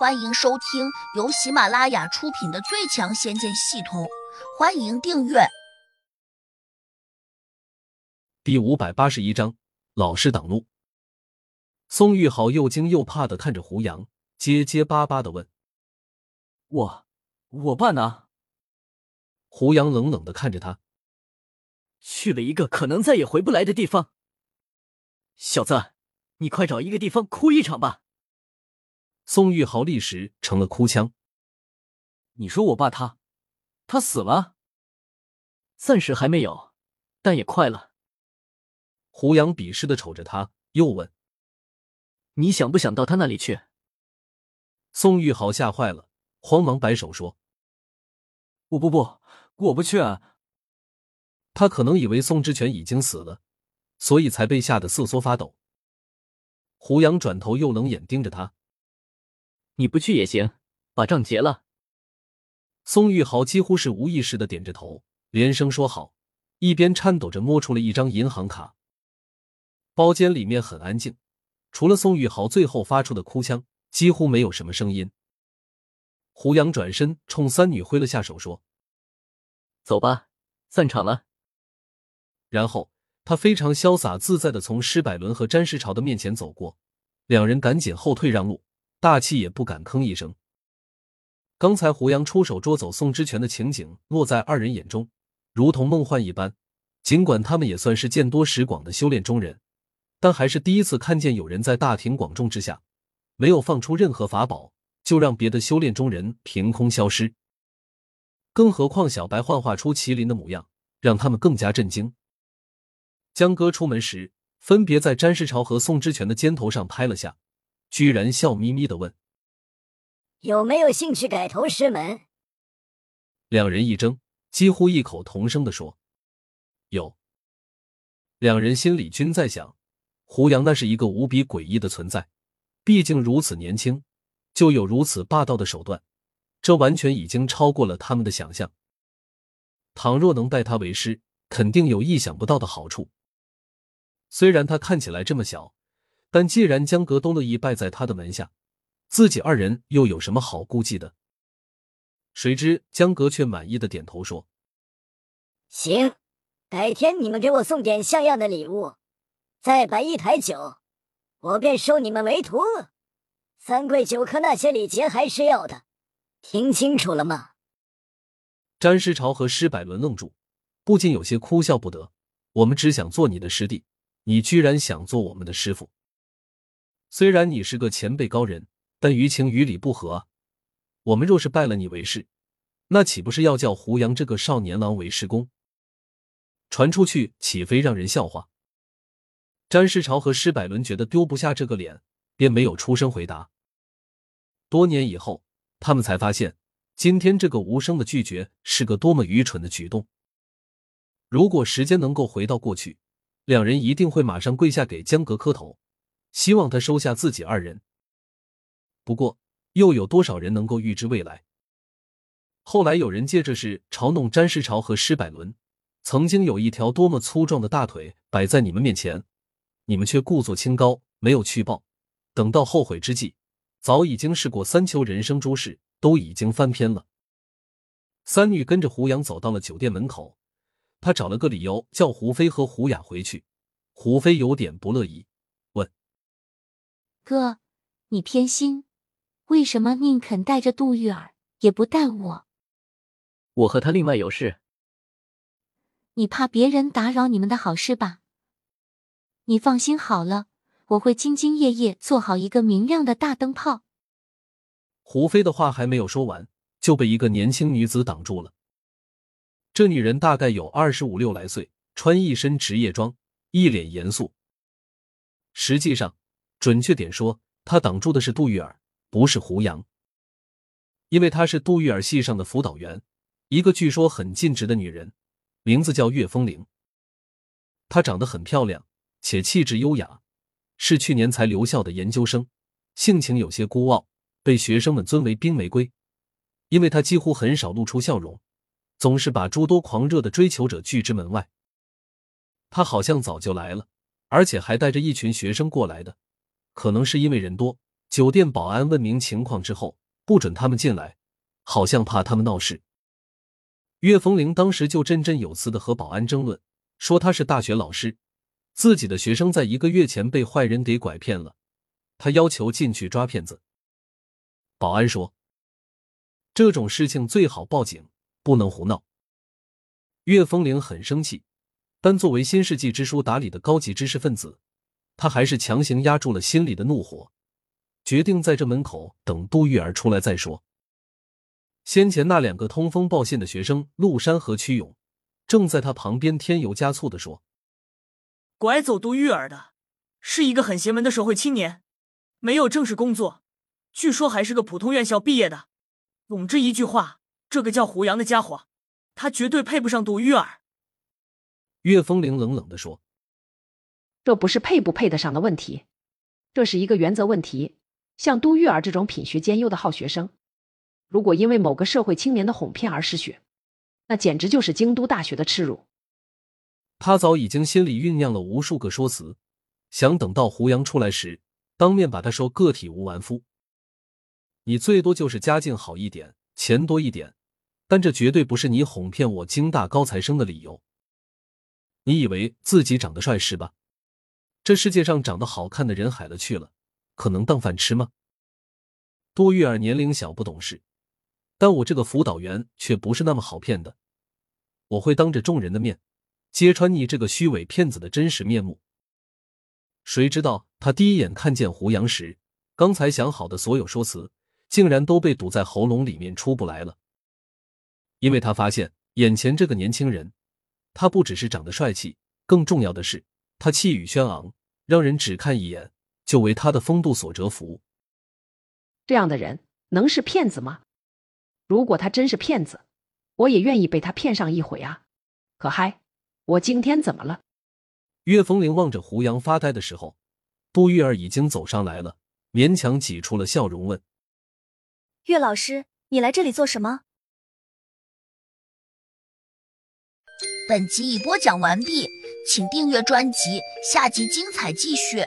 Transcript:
欢迎收听由喜马拉雅出品的《最强仙剑系统》，欢迎订阅。第五百八十一章，老师挡路。宋玉豪又惊又怕的看着胡杨，结结巴巴的问：“我，我爸呢？”胡杨冷冷的看着他，去了一个可能再也回不来的地方。小子，你快找一个地方哭一场吧。宋玉豪立时成了哭腔。你说我爸他，他死了？暂时还没有，但也快了。胡杨鄙视的瞅着他，又问：“你想不想到他那里去？”宋玉豪吓坏了，慌忙摆手说：“不不不，我不去啊！”他可能以为宋之权已经死了，所以才被吓得瑟缩发抖。胡杨转头又冷眼盯着他。你不去也行，把账结了。宋玉豪几乎是无意识的点着头，连声说好，一边颤抖着摸出了一张银行卡。包间里面很安静，除了宋玉豪最后发出的哭腔，几乎没有什么声音。胡杨转身冲三女挥了下手，说：“走吧，散场了。”然后他非常潇洒自在的从施百伦和詹世朝的面前走过，两人赶紧后退让路。大气也不敢吭一声。刚才胡杨出手捉走宋之权的情景，落在二人眼中，如同梦幻一般。尽管他们也算是见多识广的修炼中人，但还是第一次看见有人在大庭广众之下，没有放出任何法宝，就让别的修炼中人凭空消失。更何况小白幻化出麒麟的模样，让他们更加震惊。江哥出门时，分别在詹世朝和宋之权的肩头上拍了下。居然笑眯眯的问：“有没有兴趣改头师门？”两人一怔，几乎异口同声的说：“有。”两人心里均在想：胡杨那是一个无比诡异的存在，毕竟如此年轻就有如此霸道的手段，这完全已经超过了他们的想象。倘若能拜他为师，肯定有意想不到的好处。虽然他看起来这么小。但既然江格都乐意拜在他的门下，自己二人又有什么好顾忌的？谁知江格却满意的点头说：“行，改天你们给我送点像样的礼物，再摆一台酒，我便收你们为徒。三跪九磕那些礼节还是要的，听清楚了吗？”詹师朝和施百伦愣住，不禁有些哭笑不得。我们只想做你的师弟，你居然想做我们的师傅。虽然你是个前辈高人，但于情于理不合！我们若是拜了你为师，那岂不是要叫胡杨这个少年郎为师公？传出去岂非让人笑话？詹世朝和施百伦觉得丢不下这个脸，便没有出声回答。多年以后，他们才发现，今天这个无声的拒绝是个多么愚蠢的举动。如果时间能够回到过去，两人一定会马上跪下给江阁磕头。希望他收下自己二人。不过，又有多少人能够预知未来？后来有人借这事嘲弄詹世朝和施百伦。曾经有一条多么粗壮的大腿摆在你们面前，你们却故作清高，没有去报。等到后悔之际，早已经试过三秋人生诸事，都已经翻篇了。三女跟着胡杨走到了酒店门口，她找了个理由叫胡飞和胡雅回去。胡飞有点不乐意。哥，你偏心，为什么宁肯带着杜玉儿，也不带我？我和他另外有事。你怕别人打扰你们的好事吧？你放心好了，我会兢兢业业做好一个明亮的大灯泡。胡飞的话还没有说完，就被一个年轻女子挡住了。这女人大概有二十五六来岁，穿一身职业装，一脸严肃。实际上。准确点说，他挡住的是杜玉儿，不是胡杨。因为她是杜玉儿系上的辅导员，一个据说很尽职的女人，名字叫岳风铃。她长得很漂亮，且气质优雅，是去年才留校的研究生，性情有些孤傲，被学生们尊为冰玫瑰。因为她几乎很少露出笑容，总是把诸多狂热的追求者拒之门外。她好像早就来了，而且还带着一群学生过来的。可能是因为人多，酒店保安问明情况之后，不准他们进来，好像怕他们闹事。岳风铃当时就振振有词的和保安争论，说他是大学老师，自己的学生在一个月前被坏人给拐骗了，他要求进去抓骗子。保安说：“这种事情最好报警，不能胡闹。”岳风铃很生气，但作为新世纪之书打理的高级知识分子，他还是强行压住了心里的怒火，决定在这门口等杜玉儿出来再说。先前那两个通风报信的学生陆山和曲勇，正在他旁边添油加醋的说：“拐走杜玉儿的，是一个很邪门的社会青年，没有正式工作，据说还是个普通院校毕业的。总之一句话，这个叫胡杨的家伙，他绝对配不上杜玉儿。”岳风铃冷冷的说：“这不是配不配得上的问题，这是一个原则问题。像杜玉儿这种品学兼优的好学生。”如果因为某个社会青年的哄骗而失学，那简直就是京都大学的耻辱。他早已经心里酝酿了无数个说辞，想等到胡杨出来时，当面把他说个体无完肤。你最多就是家境好一点，钱多一点，但这绝对不是你哄骗我京大高材生的理由。你以为自己长得帅是吧？这世界上长得好看的人海了去了，可能当饭吃吗？多玉儿年龄小，不懂事。但我这个辅导员却不是那么好骗的，我会当着众人的面揭穿你这个虚伪骗子的真实面目。谁知道他第一眼看见胡杨时，刚才想好的所有说辞，竟然都被堵在喉咙里面出不来了。因为他发现眼前这个年轻人，他不只是长得帅气，更重要的是他气宇轩昂，让人只看一眼就为他的风度所折服。这样的人能是骗子吗？如果他真是骗子，我也愿意被他骗上一回啊！可嗨，我今天怎么了？岳风铃望着胡杨发呆的时候，杜玉儿已经走上来了，勉强挤出了笑容，问：“岳老师，你来这里做什么？”本集已播讲完毕，请订阅专辑，下集精彩继续。